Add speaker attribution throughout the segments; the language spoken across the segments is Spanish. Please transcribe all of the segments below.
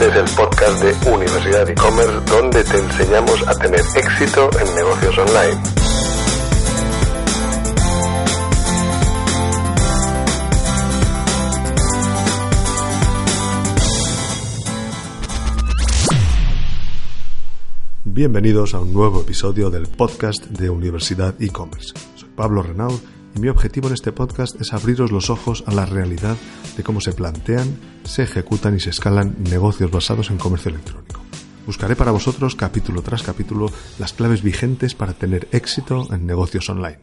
Speaker 1: Este es el podcast de Universidad e-commerce donde te enseñamos a tener éxito en negocios online.
Speaker 2: Bienvenidos a un nuevo episodio del podcast de Universidad e-commerce. Soy Pablo Renaud mi objetivo en este podcast es abriros los ojos a la realidad de cómo se plantean, se ejecutan y se escalan negocios basados en comercio electrónico. Buscaré para vosotros capítulo tras capítulo las claves vigentes para tener éxito en negocios online.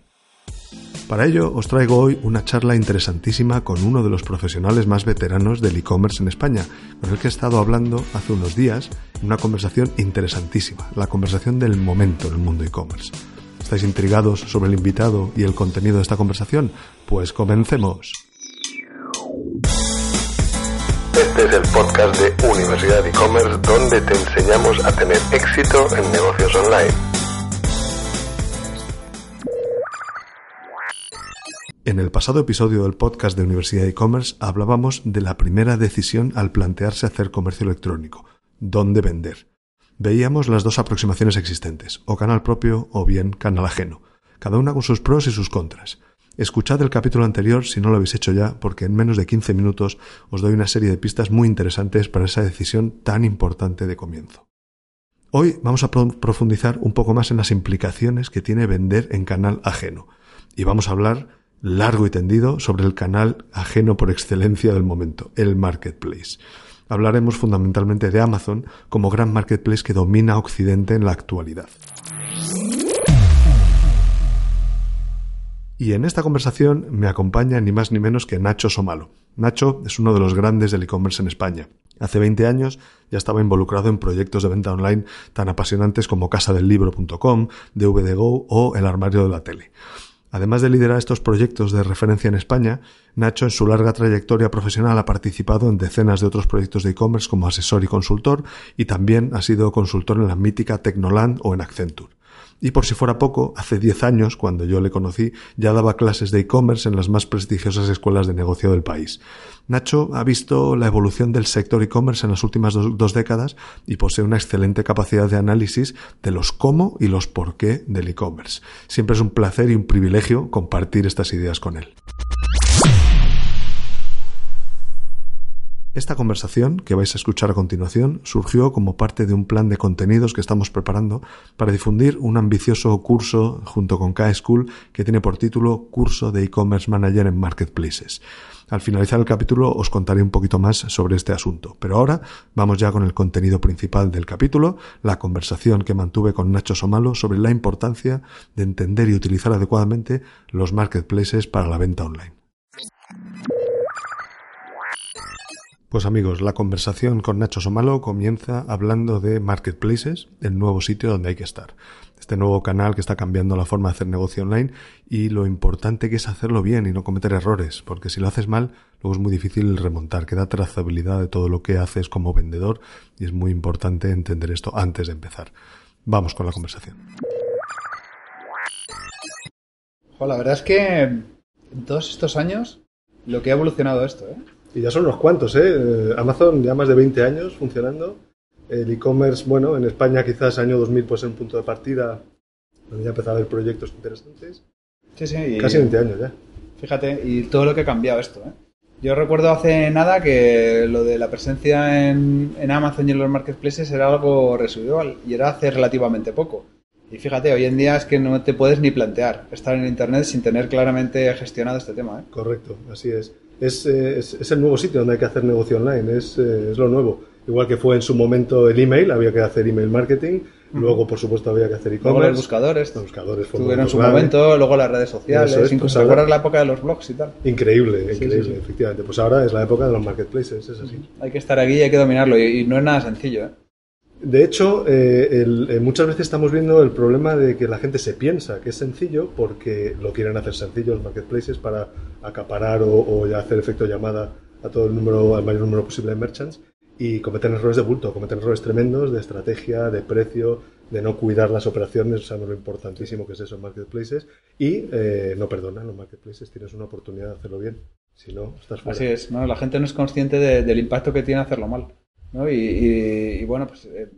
Speaker 2: Para ello os traigo hoy una charla interesantísima con uno de los profesionales más veteranos del e-commerce en España, con el que he estado hablando hace unos días una conversación interesantísima, la conversación del momento en el mundo e-commerce. ¿Estáis intrigados sobre el invitado y el contenido de esta conversación? Pues comencemos.
Speaker 1: Este es el podcast de Universidad e-commerce donde te enseñamos a tener éxito en negocios online.
Speaker 2: En el pasado episodio del podcast de Universidad e-commerce hablábamos de la primera decisión al plantearse hacer comercio electrónico, dónde vender veíamos las dos aproximaciones existentes, o canal propio o bien canal ajeno, cada una con sus pros y sus contras. Escuchad el capítulo anterior si no lo habéis hecho ya, porque en menos de 15 minutos os doy una serie de pistas muy interesantes para esa decisión tan importante de comienzo. Hoy vamos a profundizar un poco más en las implicaciones que tiene vender en canal ajeno, y vamos a hablar largo y tendido sobre el canal ajeno por excelencia del momento, el marketplace hablaremos fundamentalmente de Amazon como gran marketplace que domina Occidente en la actualidad. Y en esta conversación me acompaña ni más ni menos que Nacho Somalo. Nacho es uno de los grandes del e-commerce en España. Hace 20 años ya estaba involucrado en proyectos de venta online tan apasionantes como casadelibro.com, DVDGO o El armario de la tele. Además de liderar estos proyectos de referencia en España, Nacho en su larga trayectoria profesional ha participado en decenas de otros proyectos de e-commerce como asesor y consultor y también ha sido consultor en la mítica Tecnoland o en Accenture. Y por si fuera poco, hace 10 años, cuando yo le conocí, ya daba clases de e-commerce en las más prestigiosas escuelas de negocio del país. Nacho ha visto la evolución del sector e-commerce en las últimas dos, décadas y posee una excelente capacidad de análisis de los cómo y los por qué del e-commerce. Siempre es un placer y un privilegio compartir estas ideas con él. Esta conversación que vais a escuchar a continuación surgió como parte de un plan de contenidos que estamos preparando para difundir un ambicioso curso junto con K-School que tiene por título Curso de e-commerce manager en marketplaces. Al finalizar el capítulo os contaré un poquito más sobre este asunto, pero ahora vamos ya con el contenido principal del capítulo, la conversación que mantuve con Nacho Somalo sobre la importancia de entender y utilizar adecuadamente los marketplaces para la venta online. Pues amigos, la conversación con Nacho Somalo comienza hablando de Marketplaces, el nuevo sitio donde hay que estar. Este nuevo canal que está cambiando la forma de hacer negocio online y lo importante que es hacerlo bien y no cometer errores, porque si lo haces mal, luego es muy difícil remontar, queda trazabilidad de todo lo que haces como vendedor y es muy importante entender esto antes de empezar. Vamos con la conversación.
Speaker 3: la verdad es que en todos estos años lo que ha evolucionado esto, ¿eh?
Speaker 2: Y ya son unos cuantos, ¿eh? ¿eh? Amazon ya más de 20 años funcionando. El e-commerce, bueno, en España quizás año 2000 pues en un punto de partida, donde ya empezaba a haber proyectos interesantes.
Speaker 3: Sí, sí.
Speaker 2: Casi 20 años ya.
Speaker 3: Fíjate, y todo lo que ha cambiado esto, ¿eh? Yo recuerdo hace nada que lo de la presencia en, en Amazon y en los marketplaces era algo residual y era hace relativamente poco. Y fíjate, hoy en día es que no te puedes ni plantear estar en Internet sin tener claramente gestionado este tema. ¿eh?
Speaker 2: Correcto, así es. Es, es, el nuevo sitio donde hay que hacer negocio online, es, eh, es, lo nuevo. Igual que fue en su momento el email, había que hacer email marketing, luego por supuesto había que hacer e-commerce.
Speaker 3: Luego los buscadores.
Speaker 2: Los buscadores
Speaker 3: Tuvieron su momento, luego las redes sociales, es, incluso pues la época de los blogs y tal.
Speaker 2: Increíble, increíble, efectivamente. Pues ahora es la época de los marketplaces, es así.
Speaker 3: Hay que estar aquí y hay que dominarlo y, y no es nada sencillo, ¿eh?
Speaker 2: De hecho, eh, eh, muchas veces estamos viendo el problema de que la gente se piensa que es sencillo porque lo quieren hacer sencillo los marketplaces para acaparar o, hacer efecto llamada a todo el número, al mayor número posible de merchants y cometen errores de bulto, cometen errores tremendos de estrategia, de precio, de no cuidar las operaciones, o lo importantísimo que es eso en marketplaces y eh, no perdonan los marketplaces, tienes una oportunidad de hacerlo bien, si no, estás fuera.
Speaker 3: Así es, la gente no es consciente del impacto que tiene hacerlo mal. ¿No? Y, y- y, bueno, pues eh,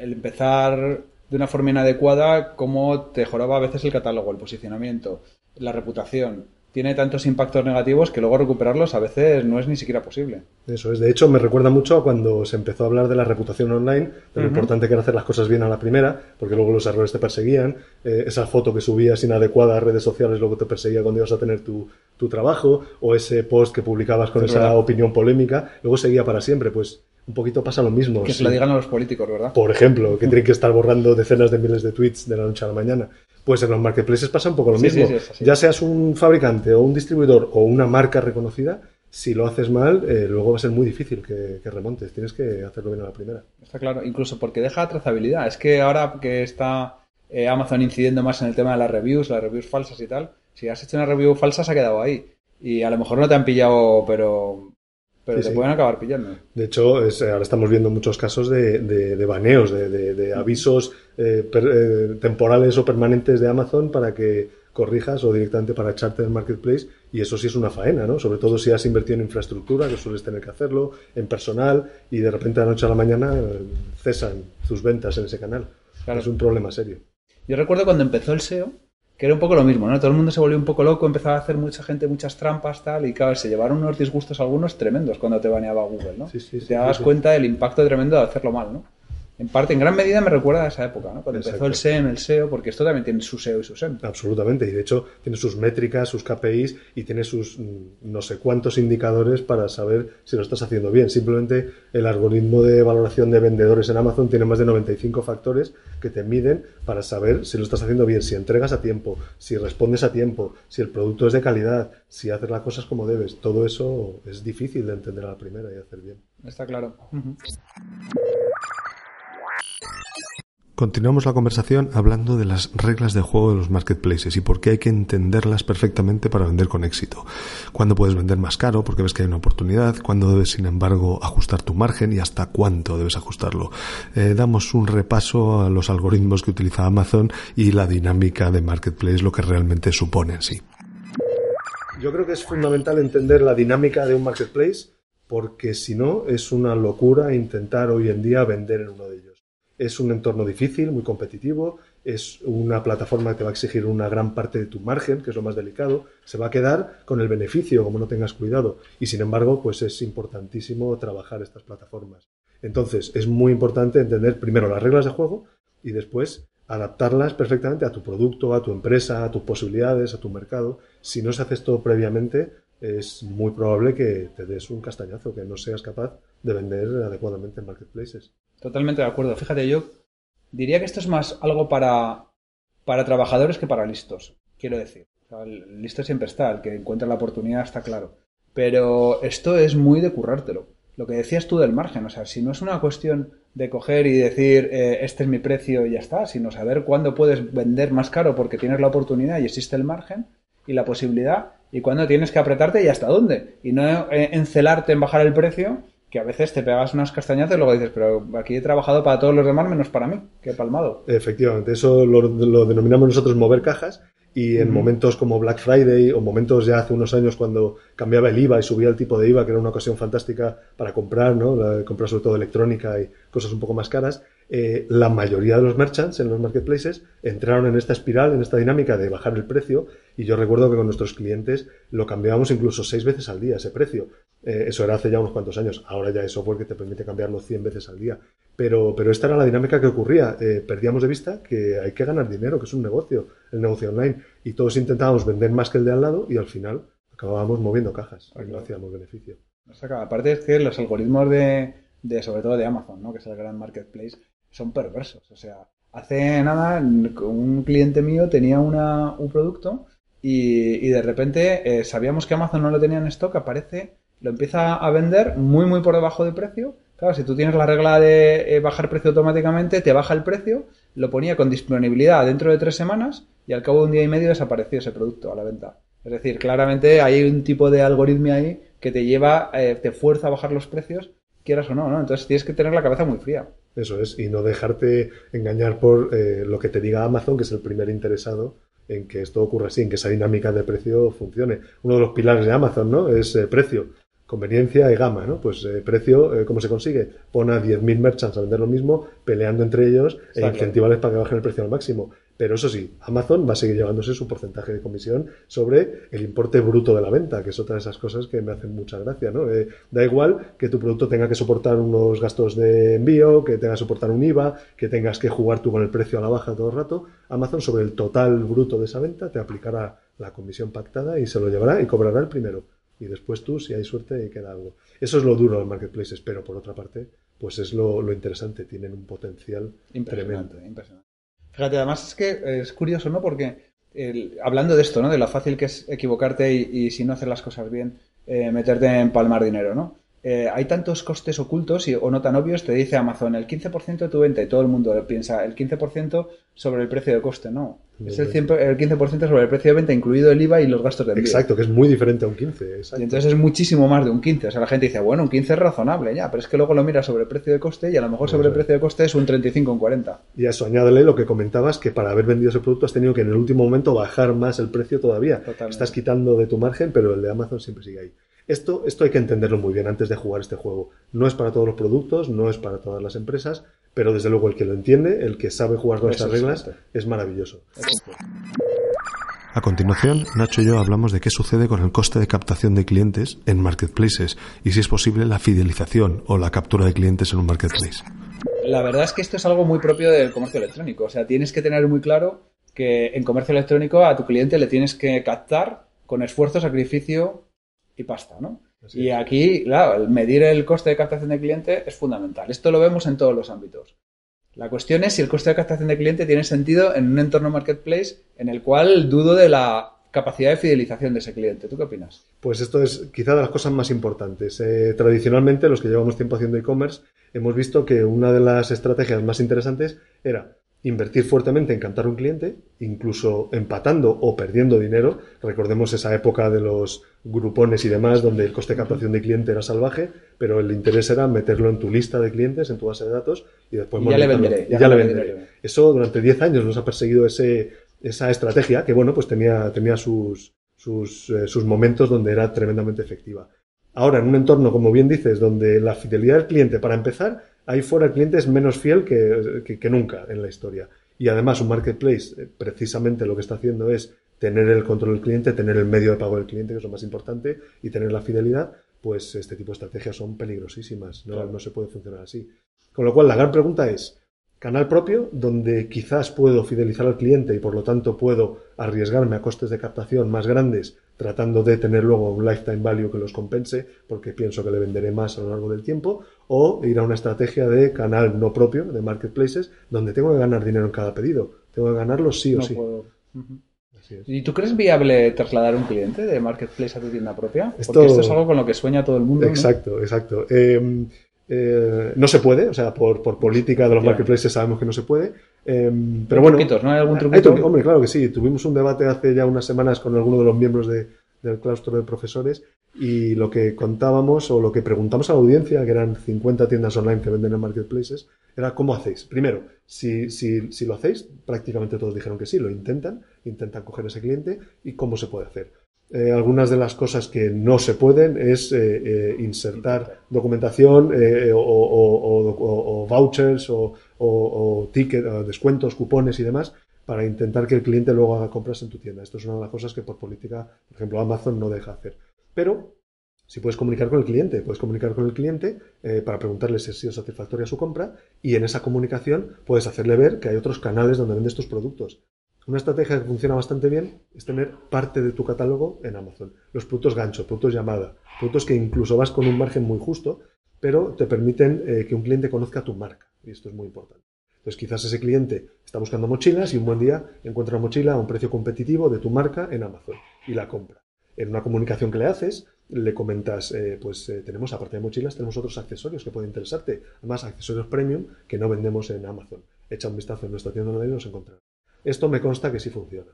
Speaker 3: el empezar de una forma inadecuada, cómo te joraba a veces el catálogo, el posicionamiento, la reputación. Tiene tantos impactos negativos que luego recuperarlos a veces no es ni siquiera posible.
Speaker 2: Eso es. De hecho, me recuerda mucho a cuando se empezó a hablar de la reputación online, de lo importante que era hacer las cosas bien a la primera, porque luego los errores te perseguían. Eh, esa foto que subías inadecuada a redes sociales luego te perseguía cuando ibas a tener tu, tu trabajo, o ese post que publicabas con
Speaker 3: Es
Speaker 2: esa
Speaker 3: verdad.
Speaker 2: opinión polémica, luego seguía para siempre. Pues un poquito pasa lo mismo.
Speaker 3: Que
Speaker 2: Sí.
Speaker 3: se lo digan a los políticos, ¿verdad?
Speaker 2: Por ejemplo, que tienen que estar borrando decenas de miles de tweets de la noche a la mañana. Pues en los marketplaces pasa un poco lo
Speaker 3: Sí,
Speaker 2: mismo.
Speaker 3: sí,
Speaker 2: ya seas un fabricante o un distribuidor o una marca reconocida, si lo haces mal, eh, luego va a ser muy difícil que, que remontes. Tienes que hacerlo bien a la primera.
Speaker 3: Está claro, incluso porque deja trazabilidad. Es que ahora que está eh, Amazon incidiendo más en el tema de las reviews, las reviews falsas y tal, si has hecho una review falsa se ha quedado ahí. Y a lo mejor no te han pillado, pero, pero
Speaker 2: Sí,
Speaker 3: te
Speaker 2: sí.
Speaker 3: pueden acabar pillando.
Speaker 2: De hecho, es- ahora estamos viendo muchos casos de, de- de baneos, de, de- avisos eh, per- eh, temporales o permanentes de Amazon para que corrijas o directamente para echarte del marketplace. Y eso sí es una faena, ¿no? Sobre todo si has invertido en infraestructura, que sueles tener que hacerlo, en personal, y de repente de la noche a la mañana eh, cesan tus ventas en ese canal.
Speaker 3: Claro.
Speaker 2: Es un problema serio.
Speaker 3: Yo recuerdo cuando empezó el SEO, que era un poco lo mismo, ¿no? Todo el mundo se volvió un poco loco, empezaba a hacer mucha gente muchas trampas, tal, y claro, se llevaron unos disgustos algunos tremendos cuando te baneaba Google, ¿no?
Speaker 2: Sí, sí, sí,
Speaker 3: te dabas cuenta del impacto tremendo de hacerlo mal, ¿no? En parte, en gran medida me recuerda a esa época, ¿no? Cuando empezó
Speaker 2: Exacto.
Speaker 3: el SEM, el SEO, porque esto también tiene su SEO y su SEM.
Speaker 2: Absolutamente, y de hecho tiene sus métricas, sus KPIs y tiene sus mm, no sé cuántos indicadores para saber si lo estás haciendo bien. Simplemente el algoritmo de valoración de vendedores en Amazon tiene más de 95 factores que te miden para saber si lo estás haciendo bien, si entregas a tiempo, si respondes a tiempo, si el producto es de calidad, si haces las cosas como debes. Todo eso es difícil de entender a la primera y hacer bien.
Speaker 3: Está claro. Ujú.
Speaker 2: Continuamos la conversación hablando de las reglas de juego de los marketplaces y por qué hay que entenderlas perfectamente para vender con éxito. Cuándo puedes vender más caro porque ves que hay una oportunidad, cuándo debes, sin embargo, ajustar tu margen y hasta cuánto debes ajustarlo. Eh, damos un repaso a los algoritmos que utiliza Amazon y la dinámica de marketplace, lo que realmente supone en sí. Yo creo que es fundamental entender la dinámica de un marketplace porque si no es una locura intentar hoy en día vender en uno de ellos. Es un entorno difícil, muy competitivo, es una plataforma que te va a exigir una gran parte de tu margen, que es lo más delicado, se va a quedar con el beneficio como no tengas cuidado y sin embargo pues es importantísimo trabajar estas plataformas. Entonces es muy importante entender primero las reglas de juego y después adaptarlas perfectamente a tu producto, a tu empresa, a tus posibilidades, a tu mercado. Si no se hace esto previamente, es muy probable que te des un castañazo, que no seas capaz de vender adecuadamente en marketplaces.
Speaker 3: Totalmente de acuerdo. Fíjate, yo diría que esto es más algo para, para trabajadores que para listos, quiero decir. El listo siempre está, el que encuentra la oportunidad está claro. Pero esto es muy de currártelo. Lo que decías tú del margen, o sea, si no es una cuestión de coger y decir eh, este es mi precio y ya está, sino saber cuándo puedes vender más caro porque tienes la oportunidad y existe el margen y la posibilidad y cuándo tienes que apretarte y hasta dónde. Y no eh, encelarte en bajar el precio, que a veces te pegas unas castañazas y luego dices, pero aquí he trabajado para todos los demás menos para mí, que he palmado.
Speaker 2: Efectivamente, eso lo, lo denominamos nosotros mover cajas y en momentos como Black Friday o momentos ya hace unos años cuando cambiaba el IVA y subía el tipo de IVA, que era una ocasión fantástica para comprar, ¿no? La- comprar sobre todo electrónica y cosas un poco más caras, eh, la mayoría de los merchants en los marketplaces entraron en esta espiral, en esta dinámica de bajar el precio y yo recuerdo que con nuestros clientes lo cambiábamos incluso seis veces al día ese precio. Eh, eso era hace ya unos cuantos años. Ahora ya hay software que te permite cambiarlo 100 veces al día. Pero, pero esta era la dinámica que ocurría. Eh, perdíamos de vista que hay que ganar dinero, que es un negocio, el negocio online. Y todos intentábamos vender más que el de al lado y al final acabábamos moviendo cajas y no hacíamos beneficio.
Speaker 3: O sea, que aparte es que los algoritmos de, de, sobre todo de Amazon, ¿no? que es el gran marketplace, son perversos. O sea, hace nada un cliente mío tenía una, un producto y, y de repente eh, sabíamos que Amazon no lo tenía en stock, aparece, lo empieza a vender muy muy por debajo de precio. Claro, si tú tienes la regla de eh, bajar precio automáticamente, te baja el precio, lo ponía con disponibilidad dentro de tres semanas y al cabo de un día y medio desapareció ese producto a la venta. Es decir, claramente hay un tipo de algoritmo ahí que te lleva, eh, te fuerza a bajar los precios, quieras o no, ¿no? Entonces tienes que tener la cabeza muy fría.
Speaker 2: Eso es, y no dejarte engañar por eh, lo que te diga Amazon, que es el primer interesado en que esto ocurra así, en que esa dinámica de precio funcione. Uno de los pilares de Amazon, ¿no? Es eh, precio. Conveniencia y gama, ¿no? Pues eh, precio, eh, ¿cómo se consigue? Pon a 10.000 merchants a vender lo mismo, peleando entre ellos e incentivarles para que bajen el precio al máximo. Pero eso sí, Amazon va a seguir llevándose su porcentaje de comisión sobre el importe bruto de la venta, que es otra de esas cosas que me hacen mucha gracia, ¿no? Eh, da igual que tu producto tenga que soportar unos gastos de envío, que tenga que soportar un IVA, que tengas que jugar tú con el precio a la baja todo el rato. Amazon sobre el total bruto de esa venta te aplicará la comisión pactada y se lo llevará y cobrará el primero. Y después tú, si hay suerte, queda algo. Eso es lo duro de los marketplaces, pero por otra parte, pues es lo, lo interesante. Tienen un potencial
Speaker 3: Impresionante,
Speaker 2: tremendo.
Speaker 3: impresionante. Fíjate, además es que es curioso, ¿no? Porque el- hablando de esto, ¿no? De lo fácil que es equivocarte y, y si no hacer las cosas bien, eh, meterte en palmar dinero, ¿no? Eh, hay tantos costes ocultos y, o no tan obvios, te dice Amazon el 15% de tu venta y todo el mundo piensa el 15% sobre el precio de coste, no. Es el, 100 el 15% sobre el precio de venta, incluido el IVA y los gastos de envío.
Speaker 2: Exacto, que es muy diferente a un 15. Exacto.
Speaker 3: Y entonces es muchísimo más de un 15. O sea, la gente dice, bueno, un 15 es razonable ya, pero es que luego lo miras sobre el precio de coste y a lo mejor sobre el precio de coste es un 35 un 40.
Speaker 2: Y a eso añádele lo que comentabas, que para haber vendido ese producto has tenido que en el último momento bajar más el precio todavía.
Speaker 3: Totalmente.
Speaker 2: Estás quitando de tu margen, pero el de Amazon siempre sigue ahí. Esto, esto hay que entenderlo muy bien antes de jugar este juego. No es para todos los productos, no es para todas las empresas, pero desde luego el que lo entiende, el que sabe jugar con estas
Speaker 3: es
Speaker 2: reglas, es maravilloso.
Speaker 4: A continuación, Nacho y yo hablamos de qué sucede con el coste de captación de clientes en marketplaces y si es posible la fidelización o la captura de clientes en un marketplace.
Speaker 3: La verdad es que esto es algo muy propio del comercio electrónico. O sea, tienes que tener muy claro que en comercio electrónico a tu cliente le tienes que captar con esfuerzo, sacrificio y pasta, ¿no?
Speaker 2: Así
Speaker 3: y
Speaker 2: es.
Speaker 3: aquí, claro, el medir el coste de captación de cliente es fundamental. Esto lo vemos en todos los ámbitos. La cuestión es si el coste de captación de cliente tiene sentido en un entorno marketplace en el cual dudo de la capacidad de fidelización de ese cliente. ¿Tú qué opinas?
Speaker 2: Pues esto es quizá de las cosas más importantes. Eh, tradicionalmente, los que llevamos tiempo haciendo e-commerce, hemos visto que una de las estrategias más interesantes era invertir fuertemente en captar un cliente, incluso empatando o perdiendo dinero. Recordemos esa época de los grupones y demás, donde el coste de captación de cliente era salvaje, pero el interés era meterlo en tu lista de clientes, en tu base de datos, y después
Speaker 3: Y ya le venderé, ya
Speaker 2: ya le venderé. Eso durante 10 años nos ha perseguido ese, esa estrategia que, bueno, pues tenía, tenía sus, sus, eh, sus momentos donde era tremendamente efectiva. Ahora, en un entorno, como bien dices, donde la fidelidad del cliente, para empezar, ahí fuera el cliente es menos fiel que, que- que nunca en la historia. Y además, un marketplace, eh, precisamente lo que está haciendo es tener el control del cliente, tener el medio de pago del cliente, que es lo más importante, y tener la fidelidad, pues este tipo de estrategias son peligrosísimas. No,
Speaker 3: Claro.
Speaker 2: no se puede funcionar así. Con lo cual, la gran pregunta es, canal propio, donde quizás puedo fidelizar al cliente y por lo tanto puedo arriesgarme a costes de captación más grandes, tratando de tener luego un lifetime value que los compense, porque pienso que le venderé más a lo largo del tiempo, o ir a una estrategia de canal no propio, de marketplaces, donde tengo que ganar dinero en cada pedido. Tengo que ganarlo sí o
Speaker 3: No
Speaker 2: sí.
Speaker 3: puedo.
Speaker 2: Es.
Speaker 3: ¿Y tú crees viable trasladar un cliente de marketplace a tu tienda propia?
Speaker 2: Esto-
Speaker 3: Porque esto es algo con lo que sueña todo el mundo. ¿no?
Speaker 2: Exacto, exacto. Eh, eh, no se puede, o sea, por, por política de los marketplaces sabemos que no se puede. Eh, pero bueno,
Speaker 3: truquitos, ¿no? ¿Hay algún truquito?
Speaker 2: truqui- hombre, claro que sí. Tuvimos un debate hace ya unas semanas con alguno de los miembros de- del claustro de profesores y lo que contábamos o lo que preguntamos a la audiencia, que eran 50 tiendas online que venden en marketplaces, era cómo hacéis. Primero, si, si, si lo hacéis, prácticamente todos dijeron que sí, lo intentan, intentan coger ese cliente y cómo se puede hacer. Eh, algunas de las cosas que no se pueden es eh, eh, insertar documentación o, o- o- o- o vouchers o, o, o ticket, o descuentos, cupones y demás para intentar que el cliente luego haga compras en tu tienda. Esto es una de las cosas que por política, por ejemplo, Amazon no deja hacer. Pero si puedes comunicar con el cliente, puedes comunicar con el cliente eh, para preguntarle si ha sido satisfactoria su compra y en esa comunicación puedes hacerle ver que hay otros canales donde vendes tus productos. Una estrategia que funciona bastante bien es tener parte de tu catálogo en Amazon. Los productos gancho, productos llamada, productos que incluso vas con un margen muy justo, pero te permiten eh, que un cliente conozca tu marca. Y esto es muy importante. Entonces quizás ese cliente está buscando mochilas y un buen día encuentra una mochila a un precio competitivo de tu marca en Amazon y la compra. En una comunicación que le haces, le comentas, eh, pues eh, tenemos, aparte de mochilas, tenemos otros accesorios que pueden interesarte. Además, accesorios premium que no vendemos en Amazon. Echa un vistazo en nuestra tienda online y los encontrarás. Esto me consta que sí funciona.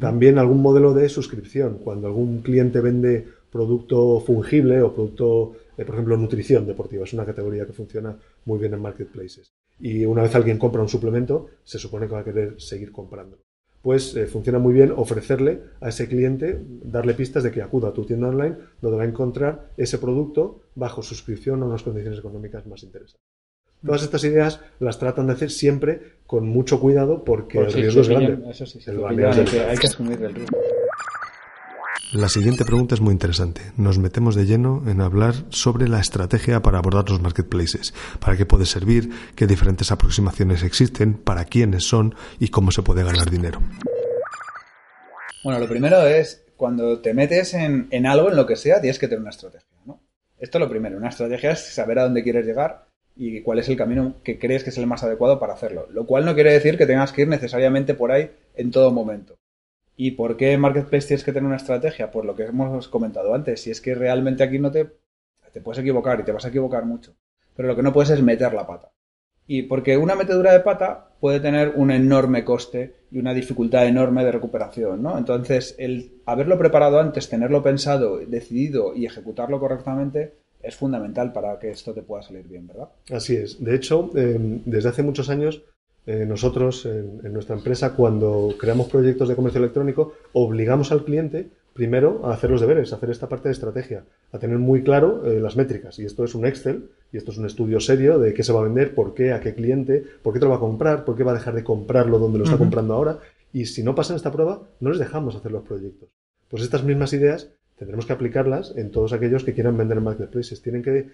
Speaker 2: También algún modelo de suscripción. Cuando algún cliente vende producto fungible o producto, eh, por ejemplo, nutrición deportiva, es una categoría que funciona muy bien en marketplaces. Y una vez alguien compra un suplemento, se supone que va a querer seguir comprando. Pues eh, funciona muy bien ofrecerle a ese cliente, darle pistas de que acuda a tu tienda online, donde va a encontrar ese producto bajo suscripción a unas condiciones económicas más interesantes. Todas estas ideas las tratan de hacer siempre con mucho cuidado porque el riesgo es grande.
Speaker 3: Eso sí, opinión que
Speaker 2: el-
Speaker 3: hay que asumir el riesgo.
Speaker 4: La siguiente pregunta es muy interesante. Nos metemos de lleno en hablar sobre la estrategia para abordar los marketplaces, para qué puede servir, qué diferentes aproximaciones existen, para quiénes son y cómo se puede ganar dinero.
Speaker 3: Bueno, lo primero es, cuando te metes en, en algo, en lo que sea, tienes que tener una estrategia, ¿no? Esto es lo primero. Una estrategia es saber a dónde quieres llegar y cuál es el camino que crees que es el más adecuado para hacerlo. Lo cual no quiere decir que tengas que ir necesariamente por ahí en todo momento. ¿Y por qué Marketplace tienes que tener una estrategia? Por lo que hemos comentado antes. Si es que realmente aquí no te, te puedes equivocar y te vas a equivocar mucho. Pero lo que no puedes es meter la pata. Y porque una metedura de pata puede tener un enorme coste y una dificultad enorme de recuperación, ¿no? Entonces, el haberlo preparado antes, tenerlo pensado, decidido y ejecutarlo correctamente es fundamental para que esto te pueda salir bien, ¿verdad?
Speaker 2: Así es. De hecho, eh, desde hace muchos años, eh, nosotros en, en nuestra empresa, cuando creamos proyectos de comercio electrónico, obligamos al cliente primero a hacer los deberes, a hacer esta parte de estrategia, a tener muy claro eh, las métricas. Y esto es un Excel, y esto es un estudio serio de qué se va a vender, por qué, a qué cliente, por qué te lo va a comprar, por qué va a dejar de comprarlo donde lo está comprando ahora. Y si no pasan esta prueba, no les dejamos hacer los proyectos. Pues estas mismas ideas tendremos que aplicarlas en todos aquellos que quieran vender en marketplaces. Tienen que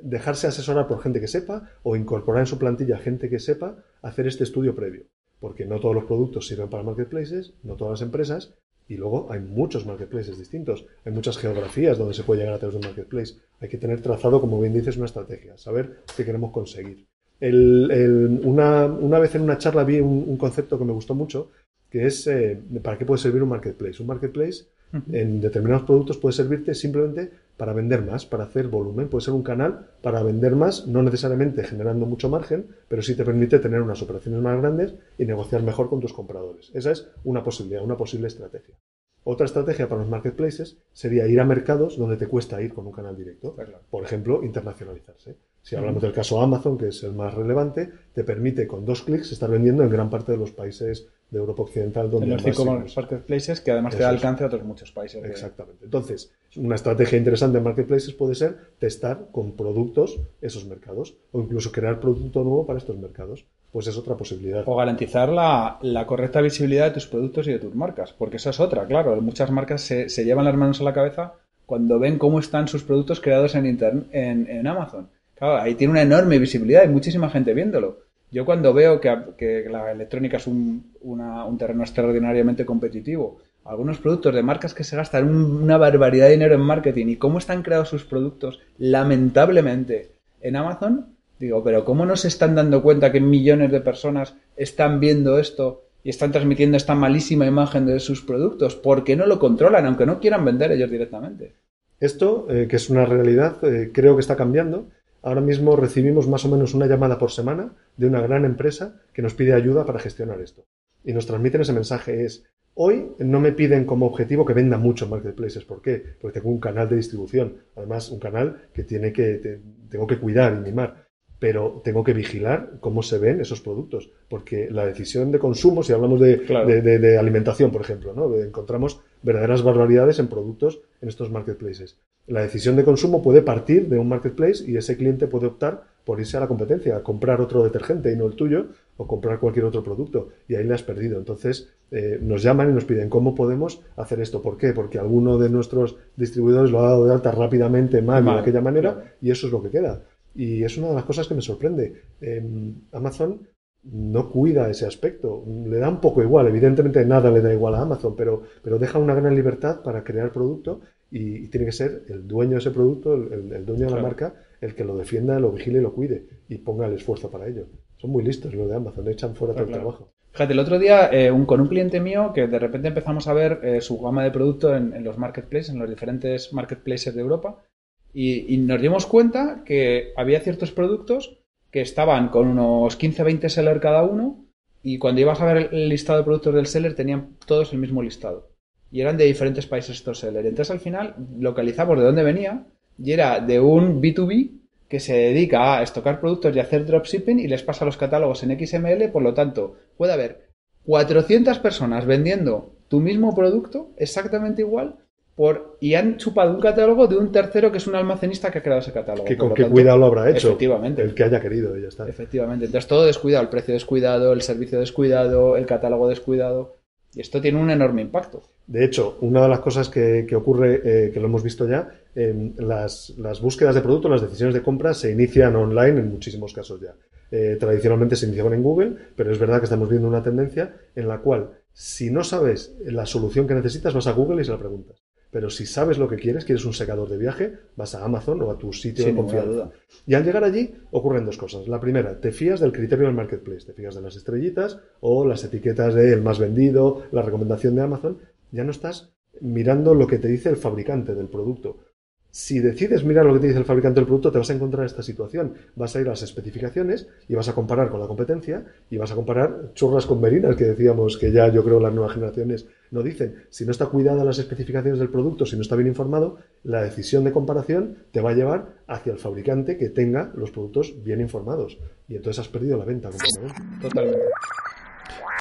Speaker 2: dejarse asesorar por gente que sepa o incorporar en su plantilla gente que sepa hacer este estudio previo. Porque no todos los productos sirven para marketplaces, no todas las empresas, y luego hay muchos marketplaces distintos. Hay muchas geografías donde se puede llegar a través de un marketplace. Hay que tener trazado, como bien dices, una estrategia, saber qué queremos conseguir. Una, vez en una charla vi un, un concepto que me gustó mucho, que es eh, para qué puede servir un marketplace. Un marketplace en determinados productos puede servirte simplemente para vender más, para hacer volumen. Puede ser un canal para vender más, no necesariamente generando mucho margen, pero sí te permite tener unas operaciones más grandes y negociar mejor con tus compradores. Esa es una posibilidad, una posible estrategia. Otra estrategia para los marketplaces sería ir a mercados donde te cuesta ir con un canal directo. Por ejemplo, internacionalizarse. Si hablamos del caso Amazon, que es el más relevante, te permite con dos clics estar vendiendo en gran parte de los países de Europa Occidental donde
Speaker 3: En los cinco marketplaces que además te da alcance a otros muchos países.
Speaker 2: Exactamente. Entonces, una estrategia interesante en marketplaces puede ser testar con productos esos mercados o incluso crear producto nuevo para estos mercados. Pues es otra posibilidad.
Speaker 3: O garantizar la, la correcta visibilidad de tus productos y de tus marcas, porque esa es otra, claro. Muchas marcas se, se llevan las manos a la cabeza cuando ven cómo están sus productos creados en, intern- en, en Amazon. Claro, ahí tiene una enorme visibilidad y muchísima gente viéndolo. Yo cuando veo que, la electrónica es un, una- un terreno extraordinariamente competitivo, algunos productos de marcas que se gastan un- una barbaridad de dinero en marketing y cómo están creados sus productos, lamentablemente, en Amazon, digo, pero ¿cómo no se están dando cuenta que millones de personas están viendo esto y están transmitiendo esta malísima imagen de sus productos? ¿Por qué no lo controlan, aunque no quieran vender ellos directamente?
Speaker 2: Esto, eh, que es una realidad, eh, creo que está cambiando. Ahora mismo recibimos más o menos una llamada por semana de una gran empresa que nos pide ayuda para gestionar esto. Y nos transmiten ese mensaje es, hoy no me piden como objetivo que venda mucho en marketplaces. ¿Por qué? Porque tengo un canal de distribución. Además, un canal que tiene que, te- tengo que cuidar y mimar. Pero tengo que vigilar cómo se ven esos productos. Porque la decisión de consumo, si hablamos de,
Speaker 3: Claro.
Speaker 2: de- de- de alimentación, por ejemplo, ¿no? encontramos verdaderas barbaridades en productos en estos marketplaces. La decisión de consumo puede partir de un marketplace y ese cliente puede optar por irse a la competencia, a comprar otro detergente y no el tuyo, o comprar cualquier otro producto, y ahí le has perdido. Entonces eh, nos llaman y nos piden cómo podemos hacer esto. ¿Por qué? Porque alguno de nuestros distribuidores lo ha dado de alta rápidamente mal,
Speaker 3: Mal,
Speaker 2: de aquella manera,
Speaker 3: claro.
Speaker 2: y eso es lo que queda. Y es una de las cosas que me sorprende. Em, Amazon no cuida ese aspecto. Le da un poco igual, evidentemente nada le da igual a Amazon, pero, pero deja una gran libertad para crear producto y, y tiene que ser el dueño de ese producto, el, el- el dueño de la
Speaker 3: Claro.
Speaker 2: marca, el que lo defienda, lo vigile y lo cuide y ponga el esfuerzo para ello. Son muy listos los de Amazon, echan fuera todo el
Speaker 3: Claro.
Speaker 2: trabajo.
Speaker 3: Fíjate, el otro día eh, un, con un cliente mío que de repente empezamos a ver eh, su gama de producto en, en los marketplaces, en los diferentes marketplaces de Europa, y, y nos dimos cuenta que había ciertos productos que estaban con unos 15-20 seller cada uno, y cuando ibas a ver el listado de productos del seller tenían todos el mismo listado. Y eran de diferentes países estos seller. Entonces al final localizamos de dónde venía, y era de un B2B que se dedica a estocar productos y hacer dropshipping y les pasa los catálogos en XML, por lo tanto, puede haber 400 personas vendiendo tu mismo producto exactamente igual por, y han chupado un catálogo de un tercero que es un almacenista que ha creado ese catálogo.
Speaker 2: Que con qué cuidado lo habrá hecho.
Speaker 3: Efectivamente.
Speaker 2: El que haya querido, ya está.
Speaker 3: Efectivamente. Entonces todo descuidado, el precio descuidado, el servicio descuidado, el catálogo descuidado. Y esto tiene un enorme impacto.
Speaker 2: De hecho, una de las cosas que, ocurre, eh, que lo hemos visto ya, las, las, búsquedas de productos, las decisiones de compra se inician online en muchísimos casos ya. Eh, tradicionalmente se iniciaban en Google, pero es verdad que estamos viendo una tendencia en la cual, si no sabes la solución que necesitas, vas a Google y se la preguntas. Pero si sabes lo que quieres, quieres un secador de viaje, vas a Amazon o a tu sitio de confianza. Y al llegar allí ocurren dos cosas. La primera, te fías del criterio del marketplace, te fías de las estrellitas o las etiquetas de el más vendido, la recomendación de Amazon. Ya no estás mirando lo que te dice el fabricante del producto. Si decides mirar lo que te dice el fabricante del producto, te vas a encontrar esta situación. Vas a ir a las especificaciones y vas a comparar con la competencia y vas a comparar churras con merinas, que decíamos que ya yo creo las nuevas generaciones no dicen. Si no está cuidada las especificaciones del producto, si no está bien informado, la decisión de comparación te va a llevar hacia el fabricante que tenga los productos bien informados. Y entonces has perdido la venta.
Speaker 3: Totalmente.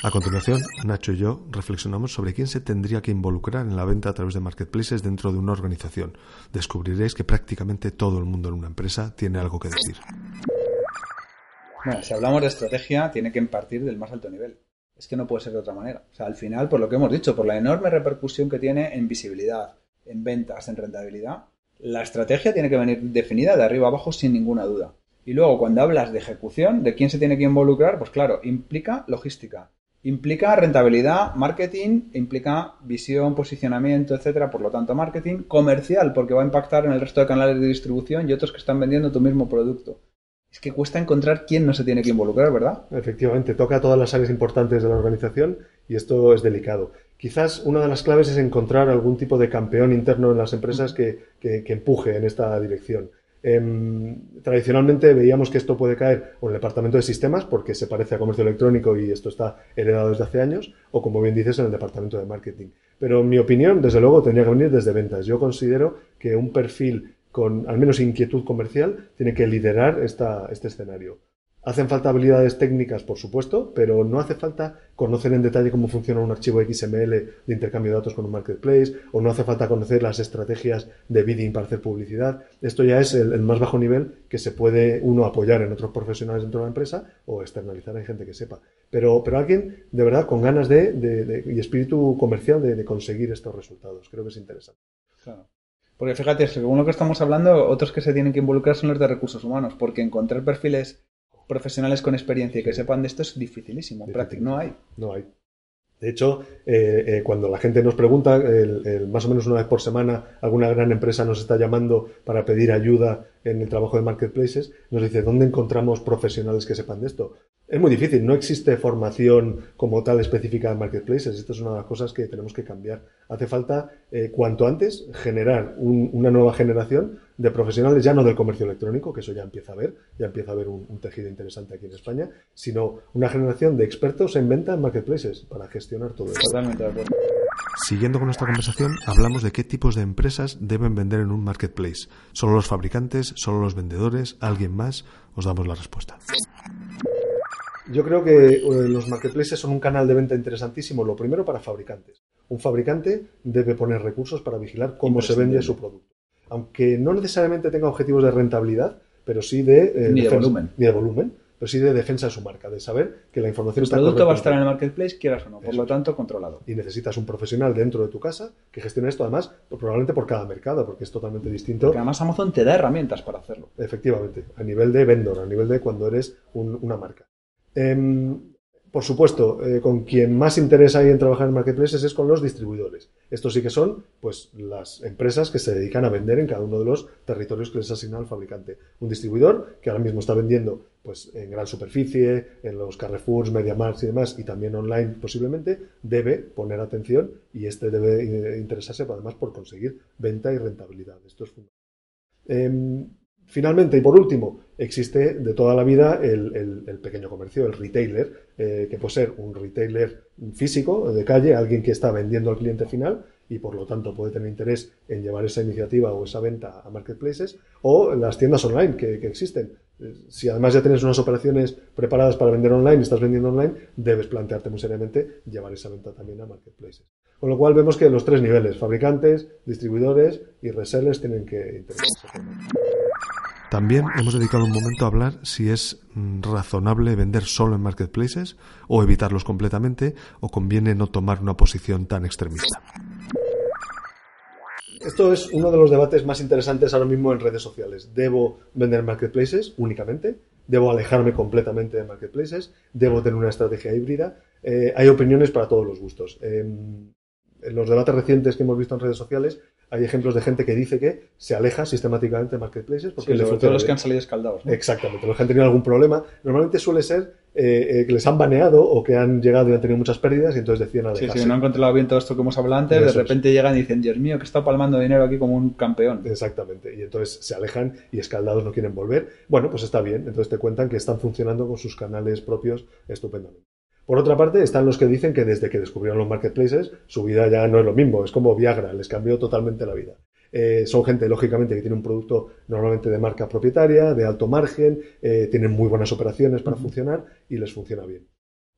Speaker 4: A continuación, Nacho y yo reflexionamos sobre quién se tendría que involucrar en la venta a través de marketplaces dentro de una organización. Descubriréis que prácticamente todo el mundo en una empresa tiene algo que decir.
Speaker 3: Bueno, si hablamos de estrategia, tiene que partir del más alto nivel. Es que no puede ser de otra manera. O sea, al final, por lo que hemos dicho, por la enorme repercusión que tiene en visibilidad, en ventas, en rentabilidad, la estrategia tiene que venir definida de arriba abajo sin ninguna duda. Y luego, cuando hablas de ejecución, de quién se tiene que involucrar, pues claro, implica logística, implica rentabilidad, marketing, implica visión, posicionamiento, etcétera, por lo tanto, marketing comercial, porque va a impactar en el resto de canales de distribución y otros que están vendiendo tu mismo producto. Es que cuesta encontrar quién no se tiene que involucrar, ¿verdad?
Speaker 2: Efectivamente, toca todas las áreas importantes de la organización y esto es delicado. Quizás una de las claves es encontrar algún tipo de campeón interno en las empresas que empuje en esta dirección. Em, tradicionalmente veíamos que esto puede caer en el departamento de sistemas porque se parece a comercio electrónico y esto está heredado desde hace años, o como bien dices, en el departamento de marketing. Pero en mi opinión, desde luego, tendría que venir desde ventas. Yo considero que un perfil con al menos inquietud comercial tiene que liderar este escenario. Hacen falta habilidades técnicas, por supuesto, pero no hace falta conocer en detalle cómo funciona un archivo XML de intercambio de datos con un marketplace, o no hace falta conocer las estrategias de bidding para hacer publicidad. Esto ya es el, más bajo nivel que se puede uno apoyar en otros profesionales dentro de la empresa o externalizar en gente que sepa. Pero, pero alguien de verdad con ganas de, y espíritu comercial de, conseguir estos resultados. Creo que es interesante.
Speaker 3: Claro. Porque fíjate, según lo que estamos hablando, otros que se tienen que involucrar son los de recursos humanos, porque encontrar perfiles profesionales con experiencia y que sepan de esto es dificilísimo. Práctica no hay.
Speaker 2: No hay. De hecho, eh, eh, cuando la gente nos pregunta, más o menos una vez por semana, alguna gran empresa nos está llamando para pedir ayuda en el trabajo de marketplaces, nos dice, ¿dónde encontramos profesionales que sepan de esto? Es muy difícil, no existe formación como tal específica de marketplaces. Esto es una de las cosas que tenemos que cambiar. Hace falta, eh, cuanto antes, generar una nueva generación de profesionales, ya no del comercio electrónico, que eso ya empieza a ver, ya empieza a haber un, tejido interesante aquí en España, sino una generación de expertos en venta en marketplaces para gestionar todo
Speaker 3: eso. Totalmente de acuerdo.
Speaker 4: Siguiendo con nuestra conversación, hablamos de qué tipos de empresas deben vender en un marketplace. ¿Solo los fabricantes? ¿Solo los vendedores? ¿Alguien más? Os damos la respuesta.
Speaker 2: Yo creo que eh, los marketplaces son un canal de venta interesantísimo, lo primero para fabricantes. Un fabricante debe poner recursos para vigilar cómo se vende su producto aunque no necesariamente tenga objetivos de rentabilidad, pero sí de,
Speaker 3: eh, ni de volumen.
Speaker 2: Ni de volumen, pero sí de defensa de su marca, de saber que la información
Speaker 3: está
Speaker 2: El
Speaker 3: producto va a estar en el marketplace, quieras o no, por lo tanto, controlado.
Speaker 2: Y necesitas un profesional dentro de tu casa que gestione esto, además, probablemente por cada mercado, porque es totalmente distinto.
Speaker 3: Porque además Amazon te da herramientas para hacerlo.
Speaker 2: Efectivamente, a nivel de vendor, a nivel de cuando eres una marca. Em, por supuesto, eh, con quien más interés hay en trabajar en marketplaces es con los distribuidores. Estos sí que son pues, las empresas que se dedican a vender en cada uno de los territorios que les asigna el fabricante. Un distribuidor que ahora mismo está vendiendo pues, en gran superficie, en los Carrefours, MediaMarkt y demás, y también online posiblemente, debe poner atención y este debe interesarse además por conseguir venta y rentabilidad. Esto es fundamental. Em, Finalmente, y por último, existe de toda la vida el, pequeño comercio, el retailer, eh, que puede ser un retailer físico, de calle, alguien que está vendiendo al cliente final y por lo tanto puede tener interés en llevar esa iniciativa o esa venta a marketplaces, o las tiendas online que, existen. Si además ya tienes unas operaciones preparadas para vender online y estás vendiendo online, debes plantearte muy seriamente llevar esa venta también a marketplaces. Con lo cual vemos que los tres niveles, fabricantes, distribuidores y resellers, tienen que interesarse.
Speaker 4: También hemos dedicado un momento a hablar si es mm, razonable vender solo en marketplaces o evitarlos completamente o conviene no tomar una posición tan extremista.
Speaker 2: Esto es uno de los debates más interesantes ahora mismo en redes sociales. ¿Debo vender en marketplaces únicamente? ¿Debo alejarme completamente de marketplaces? ¿Debo tener una estrategia híbrida? Eh, hay opiniones para todos los gustos. Em, en los debates recientes que hemos visto en redes sociales hay ejemplos de gente que dice que se aleja sistemáticamente de marketplaces porque
Speaker 3: sí, todos los que han salido escaldados.
Speaker 2: Exactamente, los que han tenido algún problema. Normalmente suele ser eh, eh, que les han baneado o que han llegado y han tenido muchas pérdidas y entonces decían alejarse.
Speaker 3: Sí, sí, no han controlado bien todo esto que hemos hablado antes, de repente llegan y dicen, Dios mío, que está palmando dinero aquí como un campeón.
Speaker 2: Exactamente, y entonces se alejan y escaldados no quieren volver. Bueno, pues está bien, entonces te cuentan que están funcionando con sus canales propios estupendamente. Por otra parte, están los que dicen que desde que descubrieron los marketplaces, su vida ya no es lo mismo, es como Viagra, les cambió totalmente la vida. Eh, son gente, lógicamente, que tiene un producto normalmente de marca propietaria, de alto margen, eh, tienen muy buenas operaciones para funcionar y les funciona bien.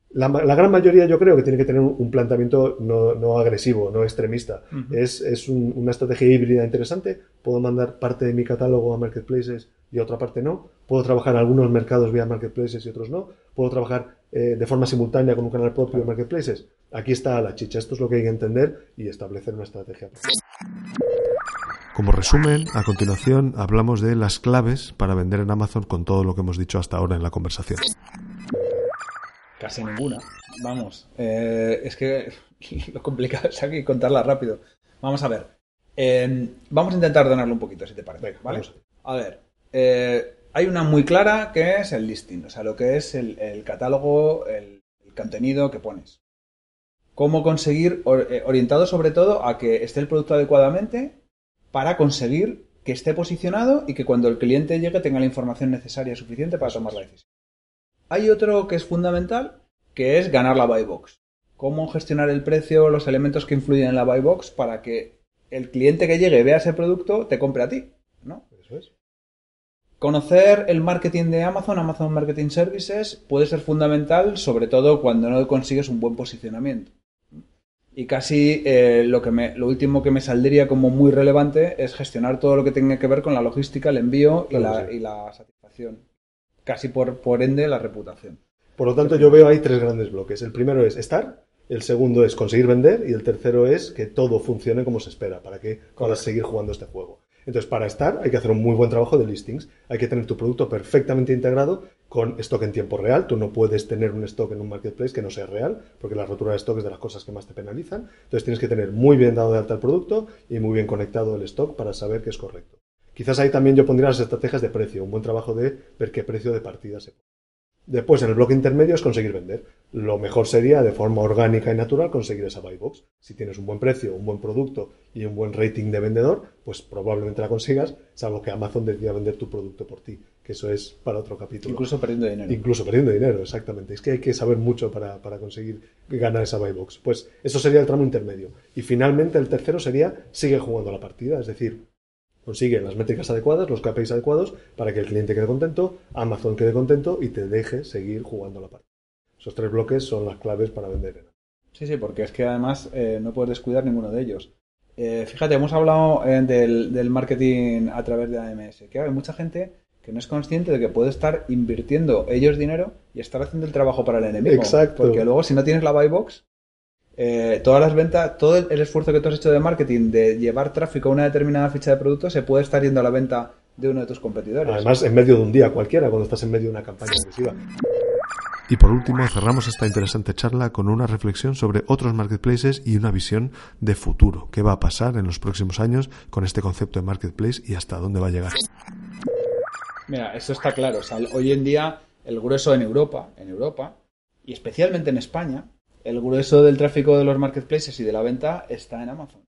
Speaker 2: La, gran mayoría yo creo que tiene que tener un, planteamiento no, agresivo, no extremista. Es, una estrategia híbrida interesante. Puedo mandar parte de mi catálogo a marketplaces y otra parte no. Puedo trabajar en algunos mercados vía marketplaces y otros no. Puedo trabajar eh, de forma simultánea con un canal propio de marketplaces. Aquí está la chicha. Esto es lo que hay que entender y establecer una estrategia.
Speaker 4: Como resumen, a continuación hablamos de las claves para vender en Amazon con todo lo que hemos dicho hasta ahora en la conversación.
Speaker 3: Casi ninguna. Vamos, eh, es que lo complicado es aquí contarla rápido. Vamos a ver. Em, vamos a intentar donarlo un poquito, si te parece. ¿vale? A ver. Eh, hay una muy clara que es el listing, o sea, lo que es el, catálogo, el, contenido que pones. Cómo conseguir, eh, orientado sobre todo a que esté el producto adecuadamente para conseguir que esté posicionado y que cuando el cliente llegue tenga la información necesaria suficiente para tomar la decisión. Hay otro que es fundamental, que es ganar la buy box. Cómo gestionar el precio, los elementos que influyen en la buy box para que el cliente que llegue vea ese producto te compre a ti. Conocer el marketing de Amazon, Amazon Marketing Services, puede ser fundamental, sobre todo cuando no consigues un buen posicionamiento. Y casi eh, lo, que me, lo último que me saldría como muy relevante es gestionar todo lo que tenga que ver con la logística, el envío y, la, satisfacción. Casi por, por ende la reputación.
Speaker 2: Por lo tanto, yo veo ahí tres grandes bloques. El primero es estar, el segundo es conseguir vender y el tercero es que todo funcione como se espera para que puedas seguir jugando este juego. Entonces, para estar hay que hacer un muy buen trabajo de listings. Hay que tener tu producto perfectamente integrado con stock en tiempo real. Tú no puedes tener un stock en un marketplace que no sea real, porque la rotura de stock es de las cosas que más te penalizan. Entonces, tienes que tener muy bien dado de alta el producto y muy bien conectado el stock para saber que es correcto. Quizás ahí también yo pondría las estrategias de precio, un buen trabajo de ver qué precio de partida se pone. Después, en el bloque intermedio es conseguir vender. Lo mejor sería, de forma orgánica y natural, conseguir esa buy box. Si tienes un buen precio, un buen producto y un buen rating de vendedor, pues probablemente la consigas, salvo que Amazon decida vender tu producto por ti, que eso es para otro capítulo.
Speaker 3: Incluso perdiendo dinero.
Speaker 2: Incluso perdiendo dinero, exactamente. Es que hay que saber mucho para, para conseguir ganar esa buy box. Pues eso sería el tramo intermedio. Y finalmente el tercero sería, sigue jugando la partida, es decir, consigue las métricas adecuadas, los KPIs adecuados para que el cliente quede contento, Amazon quede contento y te deje seguir jugando la parte. Esos tres bloques son las claves para vender.
Speaker 3: Sí, sí, porque es que además eh, no puedes descuidar ninguno de ellos. Eh, fíjate, hemos hablado eh, del, marketing a través de AMS, que hay mucha gente que no es consciente de que puede estar invirtiendo ellos dinero y estar haciendo el trabajo para el enemigo.
Speaker 2: Exacto.
Speaker 3: Porque luego si no tienes la buy box, eh, todas las ventas, todo el esfuerzo que tú has hecho de marketing de llevar tráfico a una determinada ficha de producto se puede estar yendo a la venta de uno de tus competidores.
Speaker 2: Además, en medio de un día cualquiera, cuando estás en medio de una campaña agresiva.
Speaker 4: Y por último, cerramos esta interesante charla con una reflexión sobre otros marketplaces y una visión de futuro. ¿Qué va a pasar en los próximos años con este concepto de marketplace y hasta dónde va a llegar?
Speaker 3: Mira, eso está claro. hoy en día, el grueso en Europa, en Europa, y especialmente en España, el grueso del tráfico de los marketplaces y de la venta está en Amazon.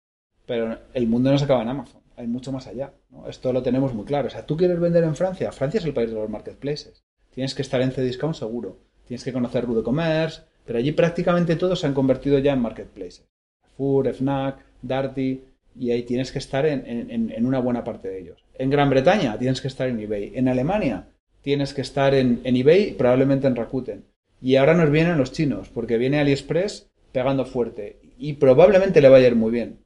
Speaker 3: Pero el mundo no se acaba en Amazon, hay mucho más allá. Esto lo tenemos muy claro. O sea, tú quieres vender en Francia, Francia es el país de los marketplaces. Tienes que estar en Cdiscount seguro, tienes que conocer Rue de Commerce, pero allí prácticamente todos se han convertido ya en marketplaces. Fur, Fnac, Darty, y ahí tienes que estar en, en, una buena parte de ellos. En Gran Bretaña tienes que estar en eBay. En Alemania tienes que estar en, eBay probablemente en Rakuten. Y ahora nos vienen los chinos, porque viene AliExpress pegando fuerte. Y probablemente le vaya a ir muy bien.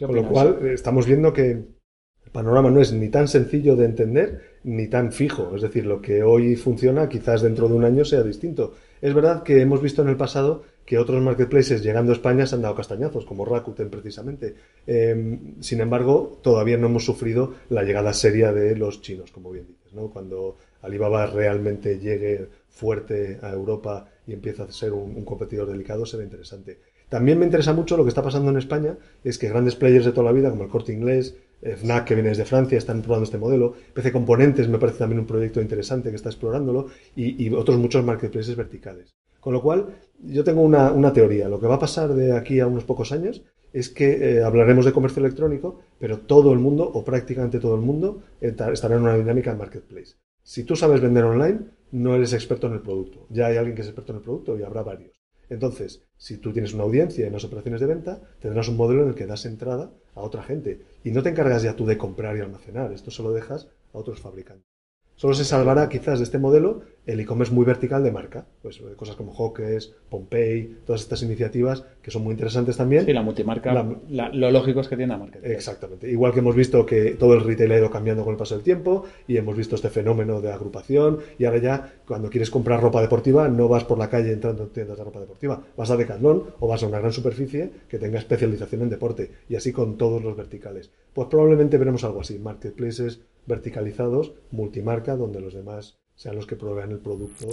Speaker 2: Con lo cual, estamos viendo que el panorama no es ni tan sencillo de entender ni tan fijo. Es decir, lo que hoy funciona quizás dentro de un año sea distinto. Es verdad que hemos visto en el pasado que otros marketplaces llegando a España se han dado castañazos, como Rakuten precisamente. Em, sin embargo, todavía no hemos sufrido la llegada seria de los chinos, como bien dices. ¿no? Cuando Alibaba realmente llegue fuerte a Europa y empieza a ser un, competidor delicado, será interesante. También me interesa mucho lo que está pasando en España, es que grandes players de toda la vida, como el Corte Inglés, FNAC, que viene desde Francia, están probando este modelo. PC Componentes me parece también un proyecto interesante que está explorándolo y, otros muchos marketplaces verticales. Con lo cual, yo tengo una, teoría. Lo que va a pasar de aquí a unos pocos años es que eh, hablaremos de comercio electrónico, pero todo el mundo, o prácticamente todo el mundo, estará en una dinámica de marketplace. Si tú sabes vender online, no eres experto en el producto. Ya hay alguien que es experto en el producto y habrá varios. Entonces, si tú tienes una audiencia en las operaciones de venta, tendrás un modelo en el que das entrada a otra gente. Y no te encargas ya tú de comprar y almacenar. Esto se lo dejas a otros fabricantes. Solo se salvará quizás de este modelo el e-commerce muy vertical de marca. Pues eh, cosas como Hawkes, Pompey, todas estas iniciativas que son muy interesantes también.
Speaker 3: Sí, la multimarca, lo lógico es que tiene marca.
Speaker 2: Exactamente. Igual que hemos visto que todo el retail ha ido cambiando con el paso del tiempo y hemos visto este fenómeno de agrupación y ahora ya cuando quieres comprar ropa deportiva no vas por la calle entrando en tiendas de ropa deportiva, vas a Decathlon o vas a una gran superficie que tenga especialización en deporte y así con todos los verticales. Pues probablemente veremos algo así, marketplaces verticalizados, multimarca, donde los demás sean los que provean el producto.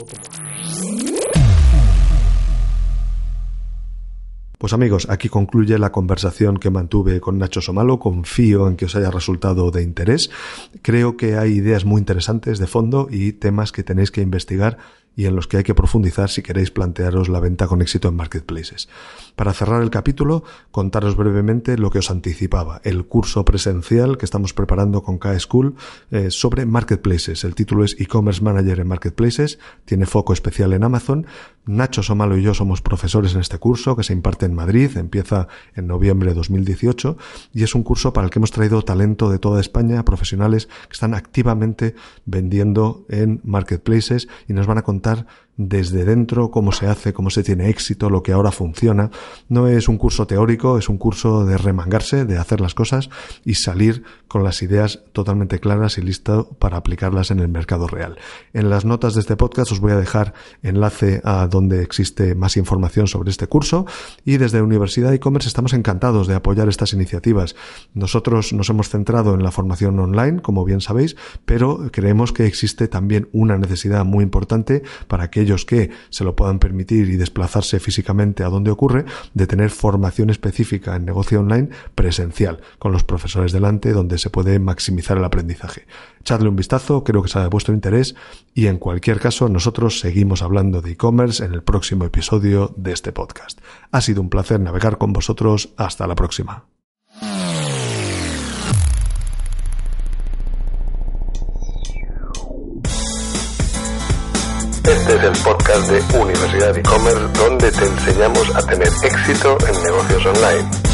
Speaker 4: Pues amigos, aquí concluye la conversación que mantuve con Nacho Somalo. Confío en que os haya resultado de interés. Creo que hay ideas muy interesantes de fondo y temas que tenéis que investigar y en los que hay que profundizar si queréis plantearos la venta con éxito en marketplaces. Para cerrar el capítulo, contaros brevemente lo que os anticipaba, el curso presencial que estamos preparando con K-School eh, sobre marketplaces. El título es E-Commerce Manager en Marketplaces, tiene foco especial en Amazon. Nacho Somalo y yo somos profesores en este curso que se imparte en Madrid, empieza en noviembre de 2018 y es un curso para el que hemos traído talento de toda España, profesionales que están activamente vendiendo en marketplaces y nos van a contar desde dentro cómo se hace, cómo se tiene éxito, lo que ahora funciona. No es un curso teórico, es un curso de remangarse, de hacer las cosas y salir con las ideas totalmente claras y listo para aplicarlas en el mercado real. En las notas de este podcast os voy a dejar enlace a donde existe más información sobre este curso y desde Universidad e-commerce estamos encantados de apoyar estas iniciativas. Nosotros nos hemos centrado en la formación online, como bien sabéis, pero creemos que existe también una necesidad muy importante para que se lo puedan permitir y desplazarse físicamente a donde ocurre, de tener formación específica en negocio online presencial, con los profesores delante, donde se puede maximizar el aprendizaje. Echadle un vistazo, creo que sea de vuestro interés y en cualquier caso nosotros seguimos hablando de e-commerce en el próximo episodio de este podcast. Ha sido un placer navegar con vosotros. Hasta la próxima.
Speaker 1: Este es el podcast de Universidad e-commerce donde te enseñamos a tener éxito en negocios online.